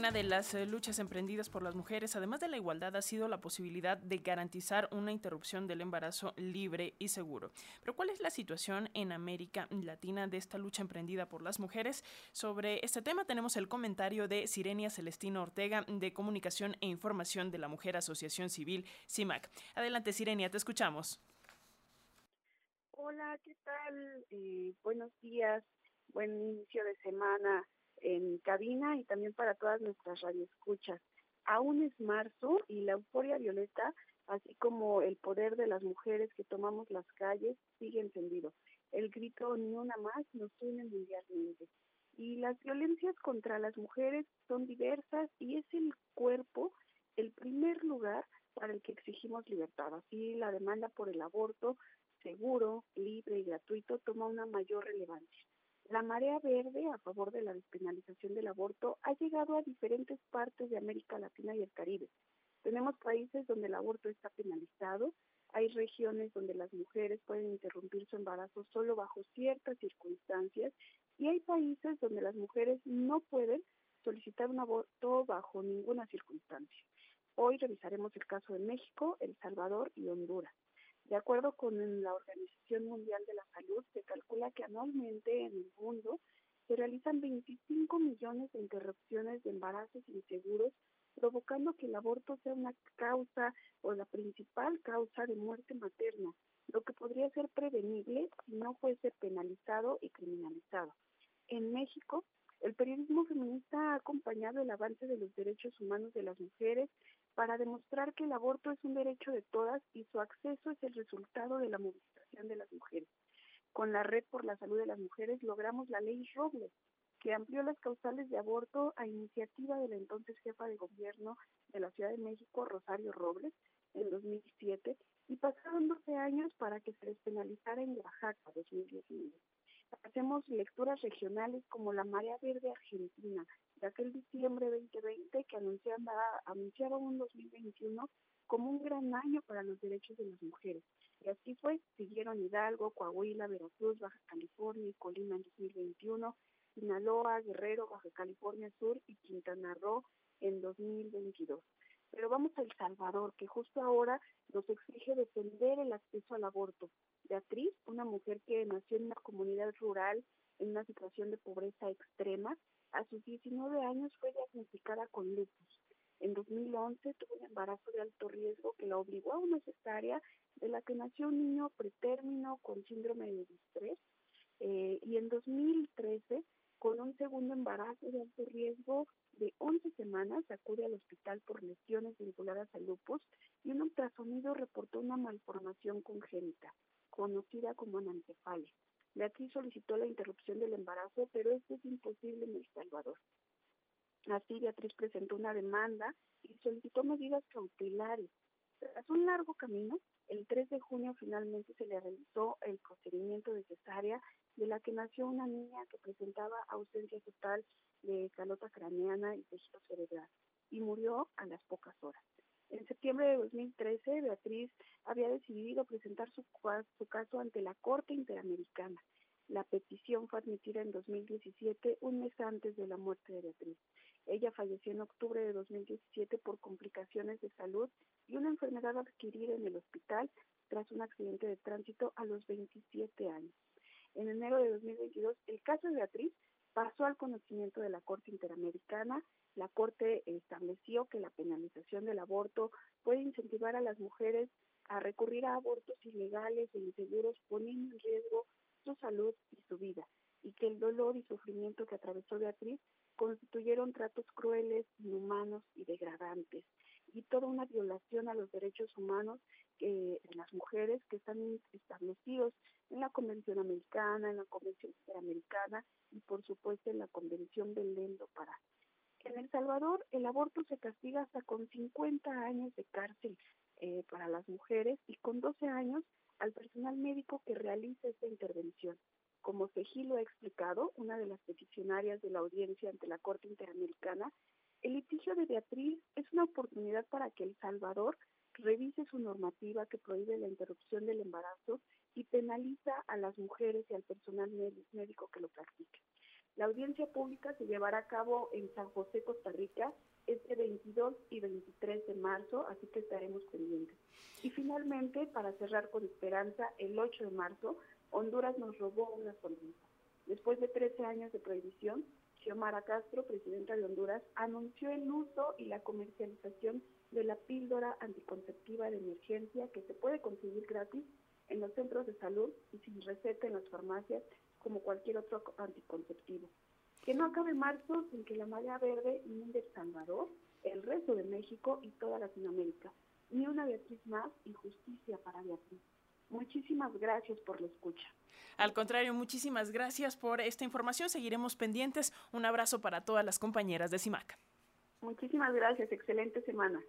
Una de las eh, luchas emprendidas por las mujeres, además de la igualdad, ha sido la posibilidad de garantizar una interrupción del embarazo libre y seguro. Pero ¿cuál es la situación en América Latina de esta lucha emprendida por las mujeres? Sobre este tema tenemos el comentario de Sirenia Celestino Ortega de Comunicación e Información de la Mujer Asociación Civil, CIMAC. Adelante, Sirenia, te escuchamos. Hola, ¿qué tal? Eh, buenos días, buen inicio de semana en cabina y también para todas nuestras radioescuchas. Aún es marzo y la euforia violeta, así como el poder de las mujeres que tomamos las calles, sigue encendido. El grito ni una más nos une mundialmente. Y las violencias contra las mujeres son diversas y es el cuerpo el primer lugar para el que exigimos libertad. Así la demanda por el aborto seguro, libre y gratuito toma una mayor relevancia. La marea verde a favor de la despenalización del aborto ha llegado a diferentes partes de América Latina y el Caribe. Tenemos países donde el aborto está penalizado, hay regiones donde las mujeres pueden interrumpir su embarazo solo bajo ciertas circunstancias y hay países donde las mujeres no pueden solicitar un aborto bajo ninguna circunstancia. Hoy revisaremos el caso de México, El Salvador y Honduras. De acuerdo con la Organización Mundial de la Salud, se calcula que anualmente en el mundo se realizan 25 millones de interrupciones de embarazos inseguros, provocando que el aborto sea una causa o la principal causa de muerte materna, lo que podría ser prevenible si no fuese penalizado y criminalizado. En México, el periodismo feminista ha acompañado el avance de los derechos humanos de las mujeres para demostrar que el aborto es un derecho de todas y su acceso es el resultado de la movilización de las mujeres. Con la Red por la Salud de las Mujeres logramos la ley Robles, que amplió las causales de aborto a iniciativa de la entonces jefa de gobierno de la Ciudad de México, Rosario Robles, en 2007, y pasaron 12 años para que se despenalizara en Oaxaca, 2019. Hacemos lecturas regionales como la Marea Verde Argentina, de aquel diciembre 2020 que anunciaba, anunciaba un 2021 como un gran año para los derechos de las mujeres. Y así fue, siguieron Hidalgo, Coahuila, Veracruz, Baja California y Colima en 2021, Sinaloa, Guerrero, Baja California Sur y Quintana Roo en 2022. Pero vamos a El Salvador, que justo ahora nos exige defender el acceso al aborto. Beatriz, una mujer que nació en una comunidad rural en una situación de pobreza extrema, a sus 19 años fue diagnosticada con lupus. En 2011 tuvo un embarazo de alto riesgo que la obligó a una cesárea de la que nació un niño pretérmino con síndrome de distrés. Eh, y en 2013, con un segundo embarazo de alto riesgo de 11 semanas, acude al hospital por lesiones vinculadas al lupus y un ultrasonido reportó una malformación congénita, conocida como anencefalia. Beatriz solicitó la interrupción del embarazo, pero esto es imposible en El Salvador. Así, Beatriz presentó una demanda y solicitó medidas cautelares. Tras un largo camino, el 3 de junio finalmente se le realizó el procedimiento de cesárea de la que nació una niña que presentaba ausencia total de calota craneana y tejido cerebral y murió a las pocas horas. De 2013, Beatriz había decidido presentar su, su caso ante la Corte Interamericana. La petición fue admitida en 2017, un mes antes de la muerte de Beatriz. Ella falleció en octubre de 2017 por complicaciones de salud y una enfermedad adquirida en el hospital tras un accidente de tránsito a los 27 años. En enero de 2022, el caso de Beatriz pasó al conocimiento de la Corte Interamericana la Corte estableció que la penalización del aborto puede incentivar a las mujeres a recurrir a abortos ilegales e inseguros poniendo en riesgo su salud y su vida, y que el dolor y sufrimiento que atravesó Beatriz constituyeron tratos crueles, inhumanos y degradantes, y toda una violación a los derechos humanos de las mujeres que están establecidos en la Convención Americana, en la Convención Interamericana y por supuesto en la Convención del Lendo para en El Salvador el aborto se castiga hasta con 50 años de cárcel eh, para las mujeres y con 12 años al personal médico que realice esta intervención. Como Seji lo ha explicado, una de las peticionarias de la audiencia ante la Corte Interamericana, el litigio de Beatriz es una oportunidad para que El Salvador revise su normativa que prohíbe la interrupción del embarazo y penaliza a las mujeres y al personal médico que lo practique. La audiencia pública se llevará a cabo en San José, Costa Rica, este 22 y 23 de marzo, así que estaremos pendientes. Y finalmente, para cerrar con esperanza, el 8 de marzo, Honduras nos robó una sonrisa. Después de 13 años de prohibición, Xiomara Castro, presidenta de Honduras, anunció el uso y la comercialización de la píldora anticonceptiva de emergencia que se puede conseguir gratis en los centros de salud y sin receta en las farmacias como cualquier otro anticonceptivo. Que no acabe marzo sin que la malla verde inunde El Salvador, el resto de México y toda Latinoamérica. Ni una Beatriz más y justicia para Beatriz. Muchísimas gracias por la escucha. Al contrario, muchísimas gracias por esta información. Seguiremos pendientes. Un abrazo para todas las compañeras de CIMAC. Muchísimas gracias. Excelente semana.